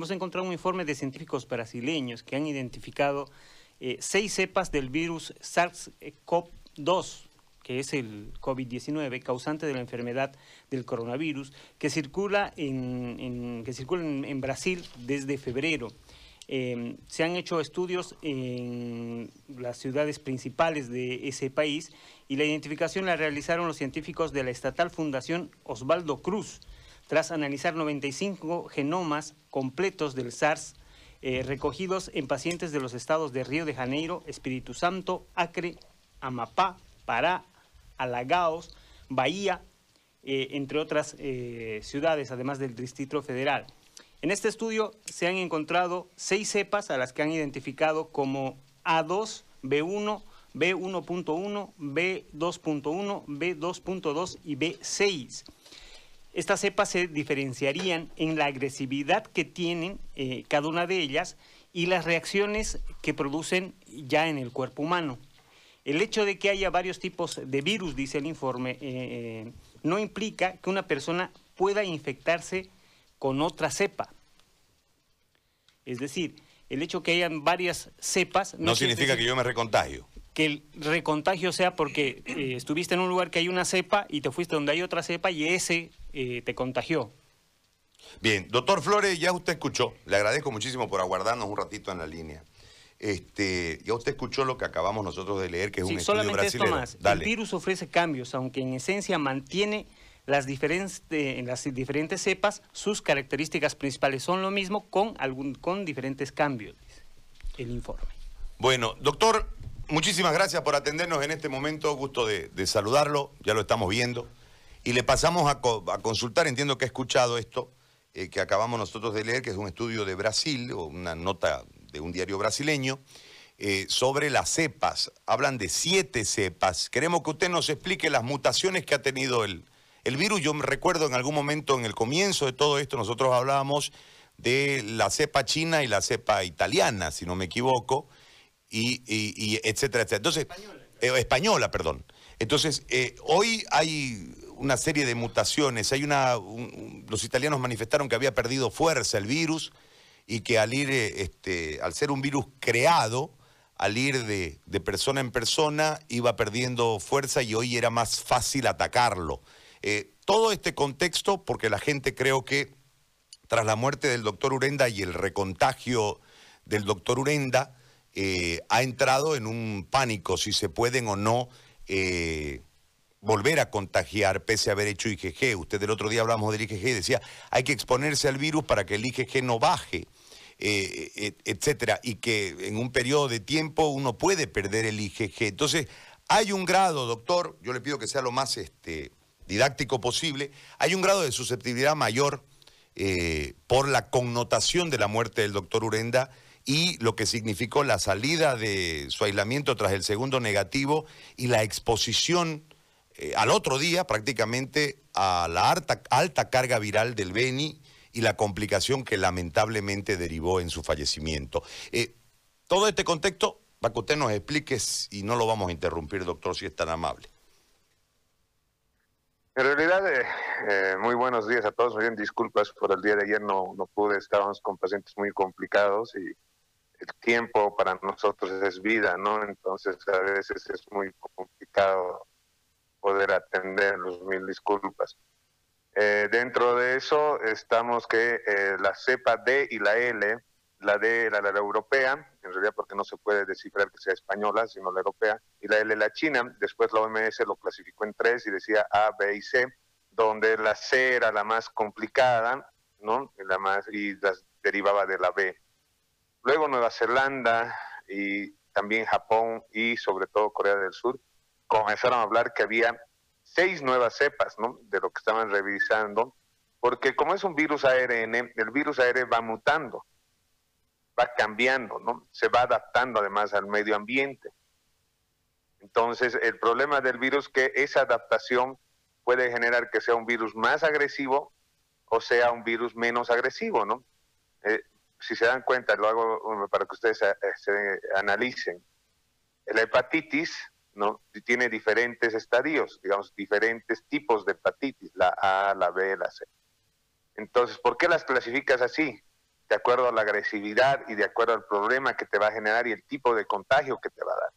Hemos encontrado un informe de científicos brasileños que han identificado eh, seis cepas del virus SARS-CoV-2, que es el COVID-19, causante de la enfermedad del coronavirus, que circula en, que circula en, Brasil desde febrero. Eh, se han hecho estudios en las ciudades principales de ese país y la identificación la realizaron los científicos de la estatal Fundación Osvaldo Cruz tras analizar 95 genomas completos del SARS eh, recogidos en pacientes de los estados de Río de Janeiro, Espíritu Santo, Acre, Amapá, Pará, Alagaos, Bahía, eh, entre otras eh, ciudades, además del Distrito Federal. En este estudio se han encontrado seis cepas a las que han identificado como A2, B1, B1.1, B2.1, B2.2 y B6. Estas cepas se diferenciarían en la agresividad que tienen eh, cada una de ellas y las reacciones que producen ya en el cuerpo humano. El hecho de que haya varios tipos de virus, dice el informe, eh, eh, no implica que una persona pueda infectarse con otra cepa. Es decir, el hecho de que hayan varias cepas... No, significa que yo me recontagio que el recontagio sea porque eh, estuviste en un lugar que hay una cepa y te fuiste donde hay otra cepa y ese eh, te contagió. Bien, doctor Flores, ya usted escuchó. Le agradezco muchísimo por aguardarnos un ratito en la línea. Este, ya usted escuchó lo que acabamos nosotros de leer, que es un estudio solamente Esto más. El virus ofrece cambios, aunque en esencia mantiene las diferentes, en las diferentes cepas, sus características principales son lo mismo con, algún, con diferentes cambios, el informe. Bueno, doctor, muchísimas gracias por atendernos en este momento. Gusto de, saludarlo, ya lo estamos viendo. Y le pasamos a, consultar, entiendo que ha escuchado esto eh, que acabamos nosotros de leer, que es un estudio de Brasil, o una nota de un diario brasileño, eh, sobre las cepas. Hablan de siete cepas. Queremos que usted nos explique las mutaciones que ha tenido el, el virus. Yo me recuerdo en algún momento, en el comienzo de todo esto, nosotros hablábamos de la cepa china y la cepa italiana, si no me equivoco y, etcétera, etcétera. Entonces, española, eh, perdón. Entonces, eh, hoy hay una serie de mutaciones. Hay una, los italianos manifestaron que había perdido fuerza el virus y que al ir, eh, este, al ser un virus creado, al ir de, de, persona en persona, iba perdiendo fuerza y hoy era más fácil atacarlo. todo este contexto, porque la gente creo que tras la muerte del doctor Urenda y el recontagio del doctor Urenda, eh, ha entrado en un pánico si se pueden o no eh, volver a contagiar pese a haber hecho IgG. Usted el otro día hablamos del IgG y decía, hay que exponerse al virus para que el IgG no baje. Eh, etcétera, y que en un periodo de tiempo uno puede perder el IgG. Entonces, hay un grado, doctor, yo le pido que sea lo más este, didáctico posible, hay un grado de susceptibilidad mayor por la connotación de la muerte del doctor Urenda y lo que significó la salida de su aislamiento tras el segundo negativo y la exposición eh, al otro día prácticamente a la alta, alta carga viral del Beni y la complicación que lamentablemente derivó en su fallecimiento. Eh, todo este contexto, para que usted nos explique y no lo vamos a interrumpir, doctor, si es tan amable. En realidad, eh, muy buenos días a todos. Bien, disculpas por el día de ayer, no, no pude, estábamos con pacientes muy complicados y el tiempo para nosotros es vida, ¿no? Entonces a veces es muy complicado poder atenderlos, mil disculpas. Eh, dentro de eso estamos que eh, la cepa D y la L, la D la, la, europea, en realidad porque no se puede descifrar que sea española, sino la europea, y la L la china, después la OMS lo clasificó en tres y decía A, B y C, donde la C era la más complicada, ¿no? Y, la más, y las derivaba de la B. Luego Nueva Zelanda y también Japón y sobre todo Corea del Sur comenzaron a hablar que había seis nuevas cepas ¿no? de lo que estaban revisando, porque como es un virus ARN, el virus ARN va mutando, va cambiando, ¿no? se va adaptando además al medio ambiente. Entonces, el problema del virus es que esa adaptación puede generar que sea un virus más agresivo o sea un virus menos agresivo, ¿no? Eh, si se dan cuenta, lo hago para que ustedes eh, se analicen. La hepatitis ¿no? tiene diferentes estadios, digamos, diferentes tipos de hepatitis, la A, la B, la C. Entonces, ¿por qué las clasificas así? de acuerdo a la agresividad y de acuerdo al problema que te va a generar y el tipo de contagio que te va a dar.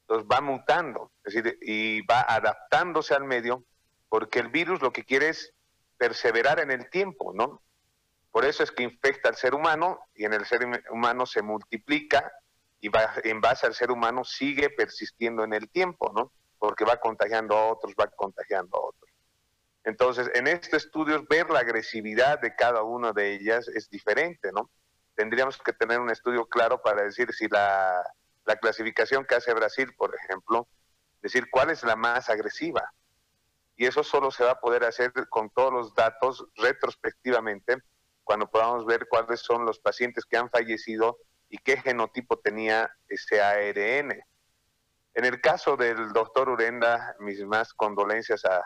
Entonces va mutando, es decir, y va adaptándose al medio, porque el virus lo que quiere es perseverar en el tiempo, ¿no? Por eso es que infecta al ser humano y en el ser humano se multiplica y va, en base al ser humano sigue persistiendo en el tiempo, ¿no? Porque va contagiando a otros, va contagiando a otros. Entonces, en estos estudios, ver la agresividad de cada una de ellas es diferente, ¿no? Tendríamos que tener un estudio claro para decir si la, la clasificación que hace Brasil, por ejemplo, decir cuál es la más agresiva. Y eso solo se va a poder hacer con todos los datos retrospectivamente, cuando podamos ver cuáles son los pacientes que han fallecido y qué genotipo tenía ese ARN. En el caso del doctor Urenda, mis más condolencias a,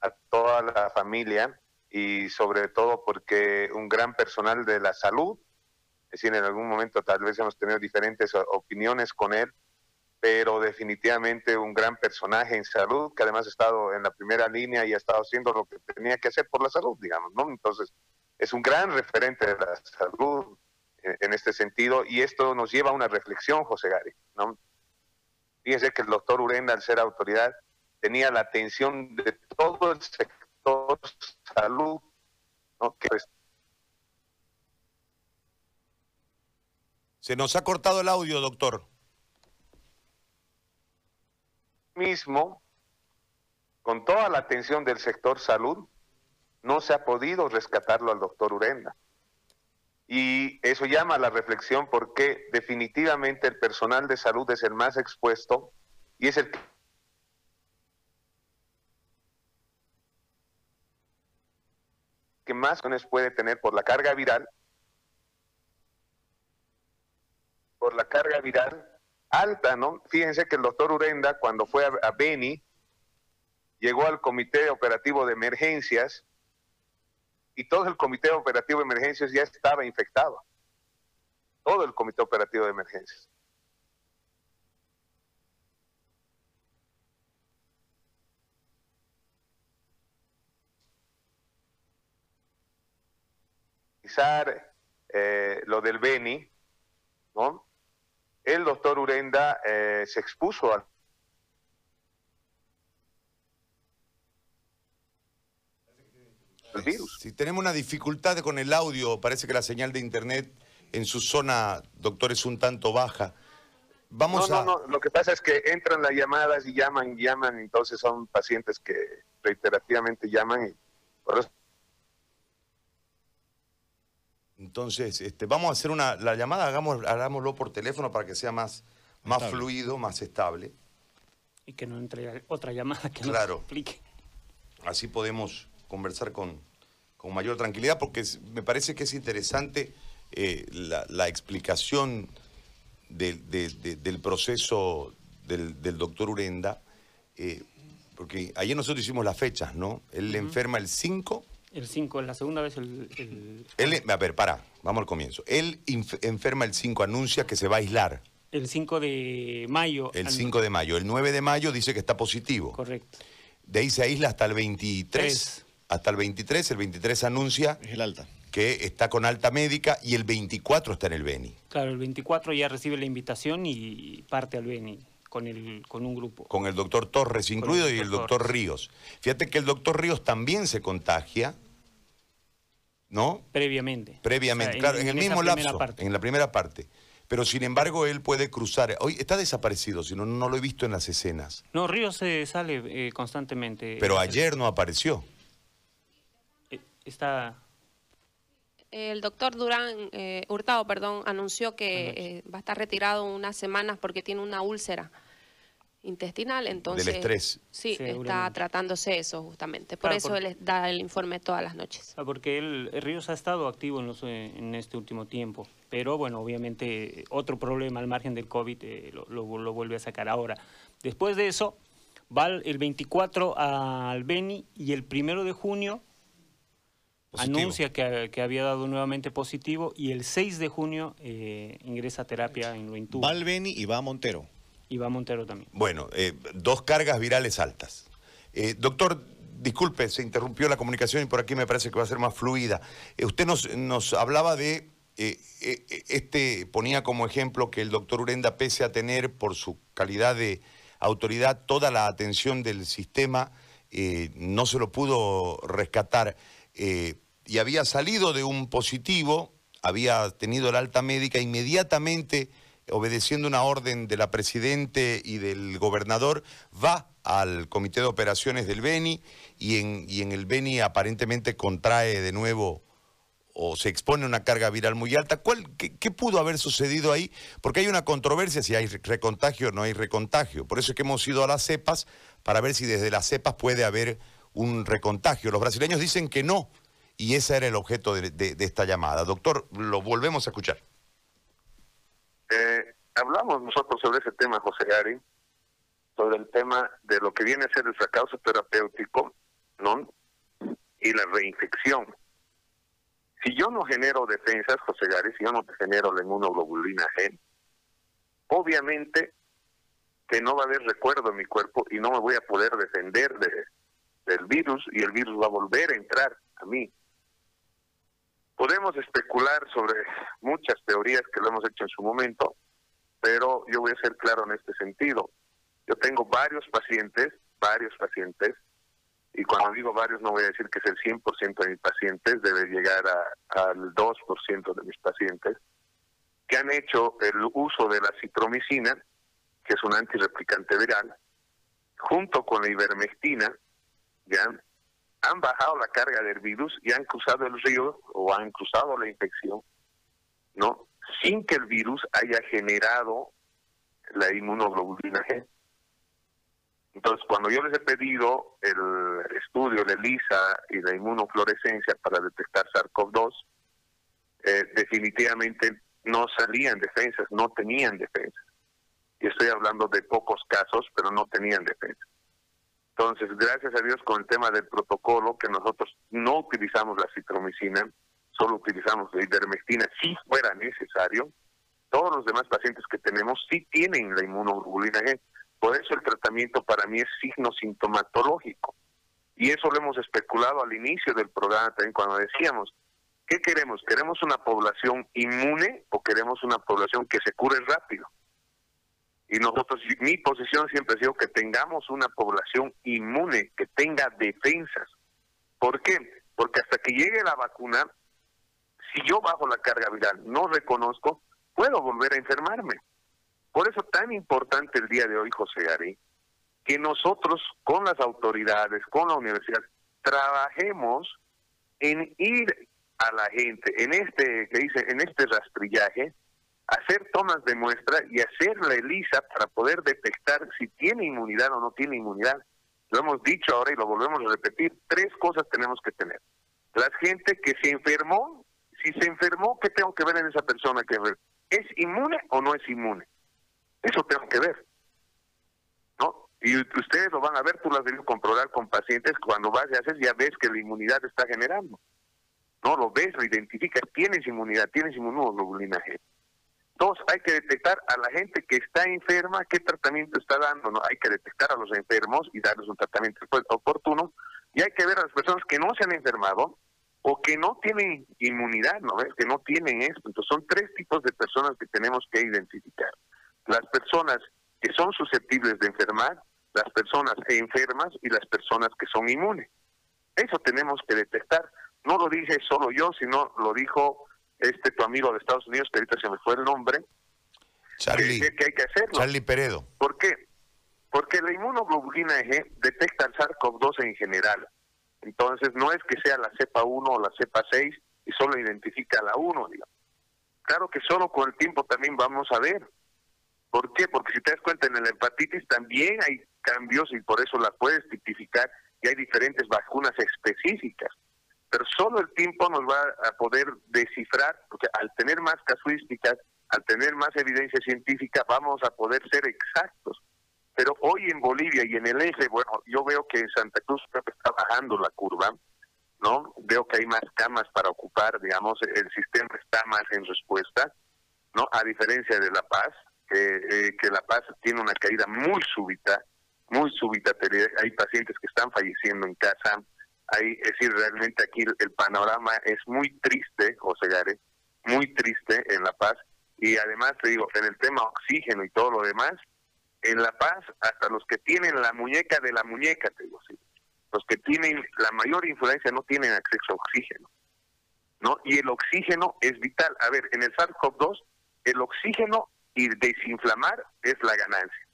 a toda la familia y sobre todo porque un gran personal de la salud, es decir, en algún momento tal vez hemos tenido diferentes opiniones con él, pero definitivamente un gran personaje en salud, que además ha estado en la primera línea y ha estado haciendo lo que tenía que hacer por la salud, digamos, ¿no? Entonces, es un gran referente de la salud en, en este sentido y esto nos lleva a una reflexión, José Gary, ¿no? Fíjense que el doctor Urenda, al ser autoridad, tenía la atención de todo el sector salud, ¿no? Que Se nos ha cortado el audio, doctor. mismo, con toda la atención del sector salud, no se ha podido rescatarlo al doctor Urenda. Y eso llama a la reflexión porque definitivamente el personal de salud es el más expuesto y es el que que más puede tener por la carga viral, por la carga viral alta, ¿no? Fíjense que el doctor Urenda, cuando fue a, a Beni, llegó al comité operativo de emergencias y todo el comité operativo de emergencias ya estaba infectado. Todo el comité operativo de emergencias. Eh, lo del Beni, ¿no? El doctor Urenda eh, se expuso al el virus. Si tenemos una dificultad con el audio, parece que la señal de internet en su zona, doctor, es un tanto baja. Vamos no, a... no, no, lo que pasa es que entran las llamadas y llaman, llaman, entonces son pacientes que reiterativamente llaman y por eso Entonces, este, vamos a hacer una, la llamada, hagamos, hagámoslo por teléfono para que sea más, más Estable. fluido, más estable. Y que no entre otra llamada que Claro. nos explique. Así podemos conversar con, con mayor tranquilidad, porque me parece que es interesante eh, la, la explicación del- de- de- del proceso del, del doctor Urenda, eh, porque ayer nosotros hicimos las fechas, ¿no? Él le enferma el 5, El 5 es la segunda vez el... el él, a ver, para, vamos al comienzo. Él enferma el 5, anuncia que se va a aislar. el 5 de mayo. El al- 5 de mayo. El 9 de mayo dice que está positivo. Correcto. De ahí se aísla hasta el 23. Tres. Hasta el 23. El 23 anuncia Es el alta. que está con alta médica y el 24 está en el Beni. Claro, el 24 ya recibe la invitación y parte al Beni con, el, con un grupo. Con el doctor Torres incluido y el doctor Torres. Ríos. Fíjate que el doctor Ríos también se contagia, ¿no? Previamente. Previamente, O sea, claro, en, el mismo lapso, parte. en la primera parte. Pero sin embargo, él puede cruzar. Hoy está desaparecido, si no, no lo he visto en las escenas. No, Ríos eh, sale eh, constantemente. Pero ayer no apareció. Está... El doctor Durán, eh, Hurtado, perdón, anunció que eh, va a estar retirado unas semanas porque tiene una úlcera intestinal, entonces... estrés. Sí, está tratándose eso justamente. Por Claro, eso por- él da el informe todas las noches. Ah, Porque él, Ríos ha estado activo en, los, eh, en este último tiempo, pero bueno, obviamente otro problema al margen del COVID eh, lo, lo- lo vuelve a sacar ahora. Después de eso, va el el 24 al Beni y el primero de junio Positivo. anuncia que, que había dado nuevamente positivo y el 6 de junio eh, ingresa a terapia en lo intuba Va al Beni y va a Montero. y va a Montero también. Bueno, eh, dos cargas virales altas. Eh, doctor, disculpe, se interrumpió la comunicación y por aquí me parece que va a ser más fluida. Usted nos, nos hablaba de eh, eh, este ponía como ejemplo que el doctor Urenda, pese a tener por su calidad de autoridad toda la atención del sistema, no se lo pudo rescatar y había salido de un positivo, había tenido el alta médica inmediatamente obedeciendo una orden de la Presidente y del gobernador, va al Comité de Operaciones del Beni y en, el Beni aparentemente contrae de nuevo o se expone una carga viral muy alta. ¿Cuál, qué, pudo haber sucedido ahí? Porque hay una controversia si hay recontagio o no hay recontagio. Por eso es que hemos ido a las cepas para ver si desde las cepas puede haber un recontagio. Los brasileños dicen que no, y ese era el objeto de, esta llamada. Doctor, lo volvemos a escuchar. Eh, hablamos nosotros sobre ese tema, José Gary, sobre el tema de lo que viene a ser el fracaso terapéutico ¿no? y la reinfección. Si yo no genero defensas, José Gary, si yo no genero la inmunoglobulina G, obviamente que no va a haber recuerdo en mi cuerpo y no me voy a poder defender de, del virus y el virus va a volver a entrar a mí. Podemos especular sobre muchas teorías que lo hemos hecho en su momento, pero yo voy a ser claro en este sentido. Yo tengo varios pacientes, varios pacientes, y cuando digo varios no voy a decir que es el 100% de mis pacientes, debe llegar al 2% de mis pacientes, que han hecho el uso de la citromicina, que es un antirreplicante viral, junto con la ivermectina, ¿ya? Han bajado la carga del virus y han cruzado el río o han cruzado la infección, ¿no? Sin que el virus haya generado la inmunoglobulina G. Entonces, cuando yo les he pedido el estudio de ELISA y la inmunofluorescencia para detectar SARS-CoV-2, eh, definitivamente no salían defensas, no tenían defensas. Y estoy hablando de pocos casos, pero no tenían defensas. Entonces, gracias a Dios con el tema del protocolo, que nosotros no utilizamos la citromicina, solo utilizamos la ivermectina si fuera necesario, todos los demás pacientes que tenemos sí tienen la inmunoglobulina G. Por eso el tratamiento para mí es signo sintomatológico. Y eso lo hemos especulado al inicio del programa también cuando decíamos, ¿qué queremos? ¿Queremos una población inmune o queremos una población que se cure rápido? Y nosotros, mi posición siempre ha sido que tengamos una población inmune, que tenga defensas. ¿Por qué? Porque hasta que llegue la vacuna, si yo bajo la carga viral, no reconozco, puedo volver a enfermarme. Por eso tan importante el día de hoy, José Ari, que nosotros con las autoridades, con la universidad, trabajemos en ir a la gente, en este que dice, en este rastrillaje, hacer tomas de muestra y hacer la ELISA para poder detectar si tiene inmunidad o no tiene inmunidad. Lo hemos dicho ahora y lo volvemos a repetir. Tres cosas tenemos que tener. La gente que se enfermó, si se enfermó, ¿qué tengo que ver en esa persona? que? ¿Es inmune o no es inmune? Eso tengo que ver. ¿No? Y ustedes lo van a ver, tú lo has debido comprobar con pacientes, cuando vas y haces ya ves que la inmunidad está generando. No, lo ves, lo identificas, tienes inmunidad, tienes inmunoglobulina G. Dos, hay que detectar a la gente que está enferma, qué tratamiento está dando. ¿no? Hay que detectar a los enfermos y darles un tratamiento oportuno. Y hay que ver a las personas que no se han enfermado o que no tienen inmunidad, ¿no ves? Que no tienen esto. Entonces son tres tipos de personas que tenemos que identificar. Las personas que son susceptibles de enfermar, las personas enfermas y las personas que son inmunes. Eso tenemos que detectar. No lo dije solo yo, sino lo dijo este tu amigo de Estados Unidos, que ahorita se me fue el nombre, Charlie, que, hay que hacerlo. Charlie Peredo. ¿Por qué? Porque la inmunoglobulina G detecta el SARS-CoV-2 en general. Entonces, no es que sea la cepa 1 o la cepa 6 y solo identifica la 1, digamos. Claro que solo con el tiempo también vamos a ver. ¿Por qué? Porque si te das cuenta, en la hepatitis también hay cambios y por eso la puedes tipificar y hay diferentes vacunas específicas pero solo el tiempo nos va a poder descifrar, porque al tener más casuísticas, al tener más evidencia científica, vamos a poder ser exactos. Pero hoy en Bolivia y en el eje, bueno, yo veo que en Santa Cruz está bajando la curva, ¿no? Veo que hay más camas para ocupar, digamos, el sistema está más en respuesta, ¿no? A diferencia de La Paz, que, eh, que La Paz tiene una caída muy súbita, muy súbita, hay pacientes que están falleciendo en casa, Ahí, es decir, realmente aquí el, panorama es muy triste, José Gare, muy triste en La Paz y además te digo, en el tema oxígeno y todo lo demás, en La Paz hasta los que tienen la muñeca de la muñeca, te digo, ¿sí? los que tienen la mayor influencia no tienen acceso a oxígeno. ¿no? Y el oxígeno es vital. A ver, en el SARS-CoV-2, el oxígeno y desinflamar es la ganancia.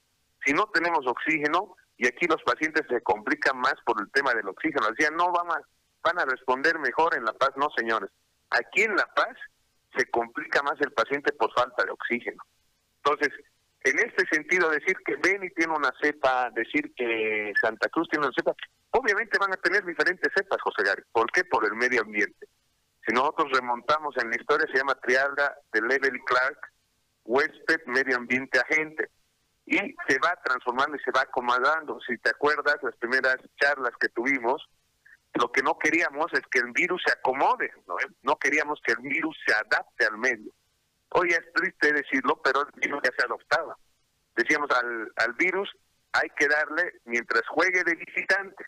Si no tenemos oxígeno, y aquí los pacientes se complican más por el tema del oxígeno, decían, no, van a, van a responder mejor en La Paz. No, señores. Aquí en La Paz se complica más el paciente por falta de oxígeno. Entonces, en este sentido, decir que Beni tiene una cepa, decir que Santa Cruz tiene una cepa, obviamente van a tener diferentes cepas, José Gary. ¿Por qué? Por el medio ambiente. Si nosotros remontamos en la historia, se llama triada de Level Clark, huésped, medio ambiente, agente. Y se va transformando y se va acomodando. Si te acuerdas, las primeras charlas que tuvimos, lo que no queríamos es que el virus se acomode, ¿no? queríamos que el virus se adapte al medio. Hoy es triste decirlo, pero el virus ya se adoptaba. Decíamos, al, al virus hay que darle mientras juegue de visitante.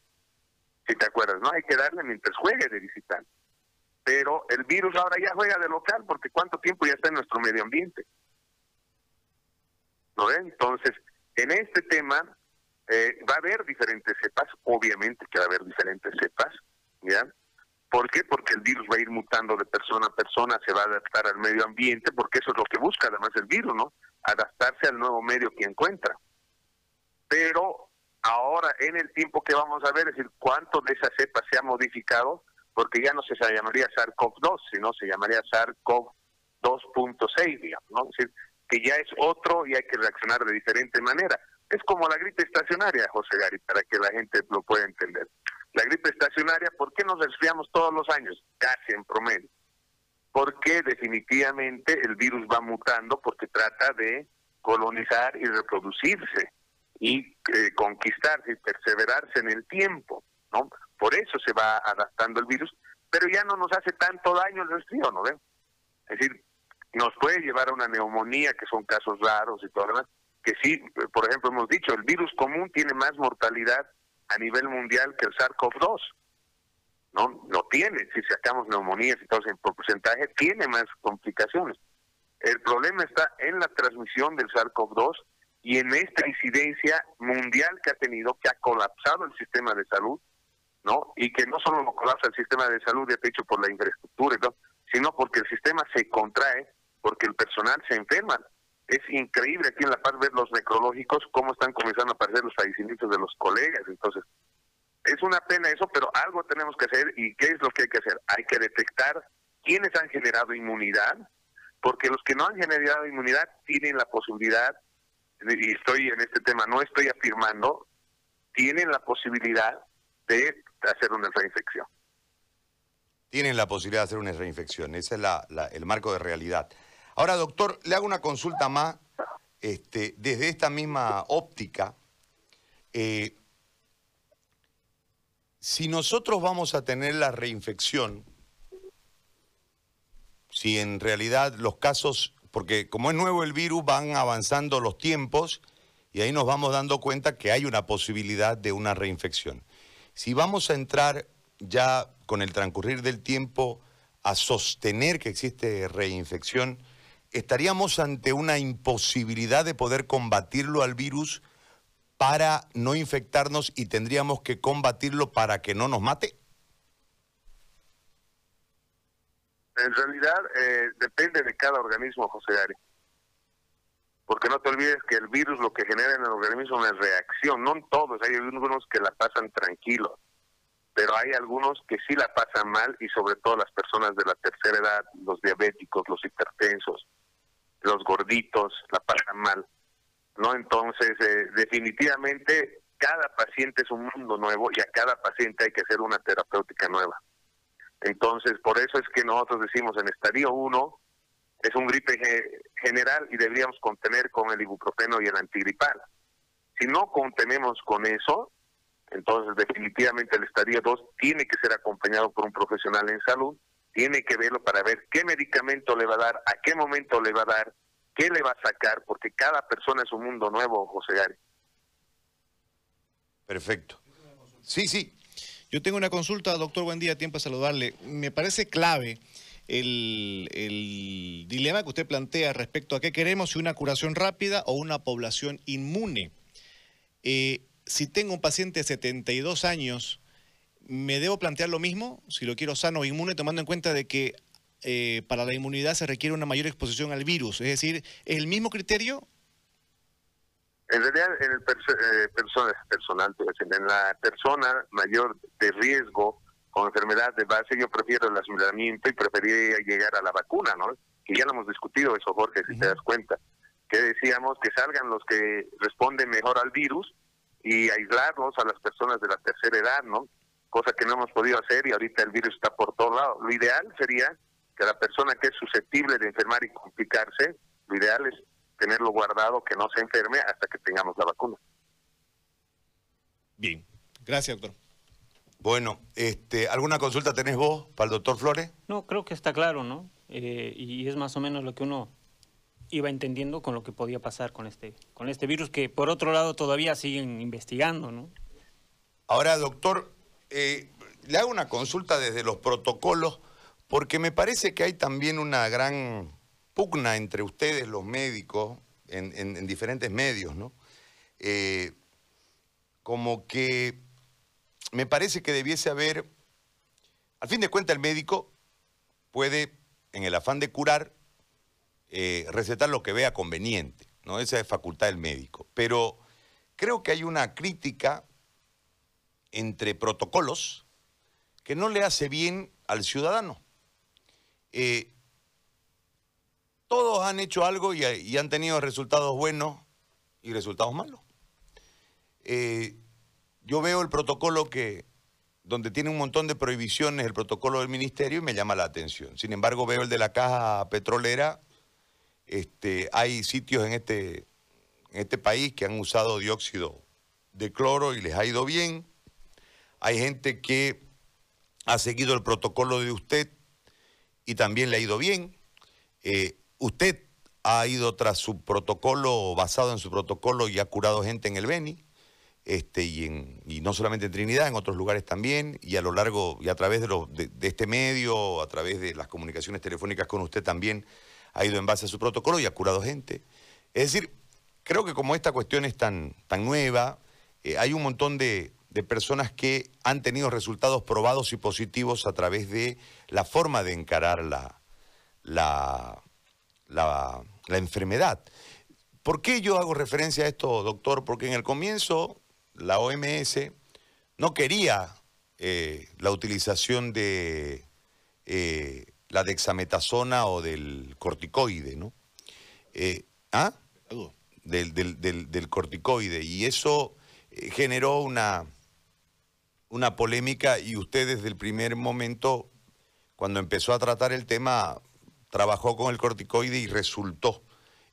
Si te acuerdas, ¿no? Hay que darle mientras juegue de visitante. Pero el virus ahora ya juega de local, porque cuánto tiempo ya está en nuestro medio ambiente. ¿No? Entonces, en este tema, eh, va a haber diferentes cepas, obviamente que va a haber diferentes cepas, ¿ya? ¿Por qué? Porque el virus va a ir mutando de persona a persona, se va a adaptar al medio ambiente, porque eso es lo que busca además el virus, ¿no? Adaptarse al nuevo medio que encuentra. Pero ahora, en el tiempo que vamos a ver, es decir, cuánto de esa cepa se ha modificado, porque ya no se llamaría SARS-CoV-2, sino se llamaría SARS-CoV-2.6, digamos, ¿no? Es decir, que ya es otro y hay que reaccionar de diferente manera. Es como la gripe estacionaria, José Gary, para que la gente lo pueda entender. La gripe estacionaria, ¿por qué nos resfriamos todos los años? Casi en promedio. Porque definitivamente el virus va mutando porque trata de colonizar y reproducirse y eh, conquistarse y perseverarse en el tiempo, ¿no? Por eso se va adaptando el virus, pero ya no nos hace tanto daño el resfrío, ¿no? Es decir, nos puede llevar a una neumonía, que son casos raros y todo lo demás, que sí, por ejemplo, hemos dicho, el virus común tiene más mortalidad a nivel mundial que el SARS-CoV-2. No, no tiene, si sacamos neumonías y todo en porcentaje, tiene más complicaciones. El problema está en la transmisión del SARS-CoV-2 y en esta incidencia mundial que ha tenido, que ha colapsado el sistema de salud, ¿no? Y que no solo lo colapsa el sistema de salud, ya te hecho por la infraestructura y todo, sino porque el sistema se contrae, porque el personal se enferma. Es increíble aquí en La Paz ver los necrológicos, cómo están comenzando a aparecer los fallecimientos de los colegas. Entonces, es una pena eso, pero algo tenemos que hacer. ¿Y qué es lo que hay que hacer? Hay que detectar quiénes han generado inmunidad, porque los que no han generado inmunidad tienen la posibilidad, y estoy en este tema, no estoy afirmando, tienen la posibilidad de hacer una reinfección. Tienen la posibilidad de hacer una reinfección, ese es la, el marco de realidad. Ahora, doctor, le hago una consulta más este, desde esta misma óptica. Eh, si nosotros vamos a tener la reinfección, si en realidad los casos, porque como es nuevo el virus, van avanzando los tiempos y ahí nos vamos dando cuenta que hay una posibilidad de una reinfección. Si vamos a entrar ya con el transcurrir del tiempo a sostener que existe reinfección, ¿estaríamos ante una imposibilidad de poder combatirlo al virus para no infectarnos y tendríamos que combatirlo para que no nos mate? En realidad eh, depende de cada organismo, José Ari. Porque no te olvides que el virus lo que genera en el organismo es una reacción, no en todos, hay algunos que la pasan tranquilos, pero hay algunos que sí la pasan mal y sobre todo las personas de la tercera edad, los diabéticos, los hipertensos, los gorditos la pasan mal, ¿no? Entonces, eh, definitivamente, cada paciente es un mundo nuevo y a cada paciente hay que hacer una terapéutica nueva. Entonces, por eso es que nosotros decimos en estadio 1 es un gripe general y deberíamos contener con el ibuprofeno y el antigripal. Si no contenemos con eso, entonces definitivamente el estadio 2 tiene que ser acompañado por un profesional en salud tiene que verlo para ver qué medicamento le va a dar, a qué momento le va a dar, qué le va a sacar, porque cada persona es un mundo nuevo, José Gary. Perfecto. Sí, sí. Yo tengo una consulta, doctor, buen día, tiempo a saludarle. Me parece clave el, el dilema que usted plantea respecto a qué queremos, si una curación rápida o una población inmune. Eh, si tengo un paciente de 72 años, ¿me debo plantear lo mismo? Si lo quiero sano o inmune, tomando en cuenta de que eh, para la inmunidad se requiere una mayor exposición al virus. Es decir, ¿es el mismo criterio? En realidad, en el eh, persona, personal, en la persona mayor de riesgo con enfermedad de base, yo prefiero el aislamiento y preferiría llegar a la vacuna, ¿no? Que ya lo hemos discutido eso, Jorge, si te das cuenta. Que decíamos que salgan los que responden mejor al virus y aislarnos a las personas de la tercera edad, ¿no? Cosa que no hemos podido hacer y ahorita el virus está por todos lados. Lo ideal sería que la persona que es susceptible de enfermar y complicarse, lo ideal es tenerlo guardado, que no se enferme hasta que tengamos la vacuna. Bien, gracias doctor. Bueno, este, ¿alguna consulta tenés vos para el doctor Flores? No, creo que está claro, ¿no? Eh, y es más o menos lo que uno iba entendiendo con lo que podía pasar con este, con este virus, que por otro lado todavía siguen investigando, ¿no? Ahora, doctor, eh, le hago una consulta desde los protocolos, porque me parece que hay también una gran pugna entre ustedes, los médicos, en, diferentes medios, ¿no? Eh, como que me parece que debiese haber, al fin de cuentas el médico puede, en el afán de curar, eh, recetar lo que vea conveniente, ¿no? Esa es facultad del médico. Pero creo que hay una crítica entre protocolos que no le hace bien al ciudadano. Eh, todos han hecho algo y, han tenido resultados buenos y resultados malos. Eh, yo veo el protocolo que, donde tiene un montón de prohibiciones, el protocolo del ministerio, y me llama la atención. Sin embargo, veo el de la caja petrolera. Este, hay sitios en este, en este país que han usado dióxido de cloro y les ha ido bien. Hay gente que ha seguido el protocolo de usted y también le ha ido bien. Eh, usted ha ido tras su protocolo, basado en su protocolo, y ha curado gente en el Beni este, y, en, y no solamente en Trinidad, en otros lugares también, y a lo largo y a través de, este medio, a través de las comunicaciones telefónicas con usted también, ha ido en base a su protocolo y ha curado gente. Es decir, creo que como esta cuestión es tan, tan nueva, eh, hay un montón de, de personas que han tenido resultados probados y positivos a través de la forma de encarar la, la, la, la enfermedad. ¿Por qué yo hago referencia a esto, doctor? Porque en el comienzo la OMS no quería eh, la utilización de eh, la dexametasona o del corticoide, ¿no? Eh, ¿Ah? Del, del, corticoide. Y eso generó una, una polémica y usted desde el primer momento, cuando empezó a tratar el tema, trabajó con el corticoide y resultó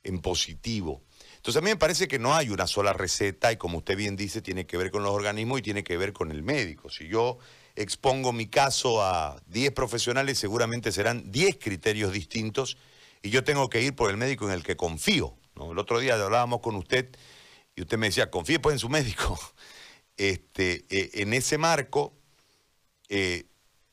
en positivo. Entonces a mí me parece que no hay una sola receta y como usted bien dice, tiene que ver con los organismos y tiene que ver con el médico. Si yo expongo mi caso a 10 profesionales, seguramente serán 10 criterios distintos y yo tengo que ir por el médico en el que confío. El otro día hablábamos con usted y usted me decía, confíe pues en su médico. Este, eh, en ese marco, eh,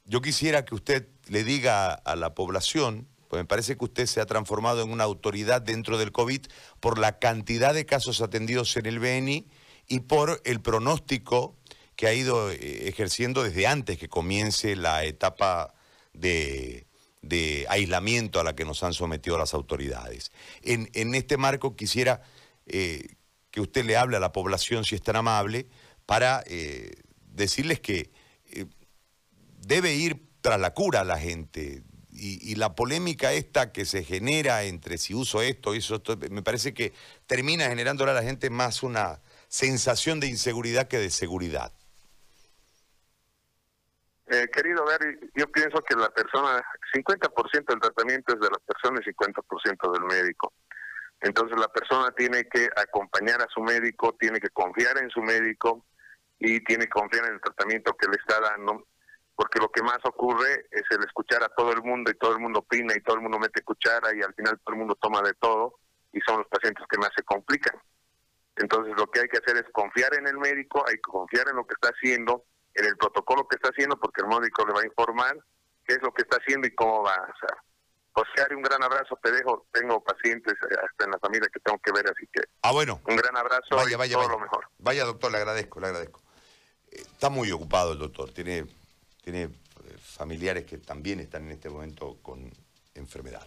yo quisiera que usted le diga a la población pues me parece que usted se ha transformado en una autoridad dentro del COVID por la cantidad de casos atendidos en el BNI y por el pronóstico que ha ido eh, ejerciendo desde antes que comience la etapa de, aislamiento a la que nos han sometido las autoridades. En, este marco quisiera eh, que usted le hable a la población, si es tan amable, para eh, decirles que debe ir tras la cura la gente, y, la polémica esta que se genera entre si uso esto, eso, esto, me parece que termina generándole a la gente más una sensación de inseguridad que de seguridad. Eh, querido Gary, yo pienso que la persona, 50% del tratamiento es de la persona y 50% del médico. Entonces la persona tiene que acompañar a su médico, tiene que confiar en su médico y tiene que confiar en el tratamiento que le está dando porque lo que más ocurre es el escuchar a todo el mundo y todo el mundo opina y todo el mundo mete cuchara y al final todo el mundo toma de todo y son los pacientes que más se complican. Entonces lo que hay que hacer es confiar en el médico, hay que confiar en lo que está haciendo, en el protocolo que está haciendo, porque el médico le va a informar qué es lo que está haciendo y cómo va. O sea, José un gran abrazo, te dejo, tengo pacientes eh, hasta en la familia que tengo que ver, así que Ah, bueno. un gran abrazo Vaya, y vaya, todo vaya. lo mejor. Vaya, doctor, le agradezco, le agradezco. Eh, Está muy ocupado el doctor, tiene, tiene eh, familiares que también están en este momento con enfermedad.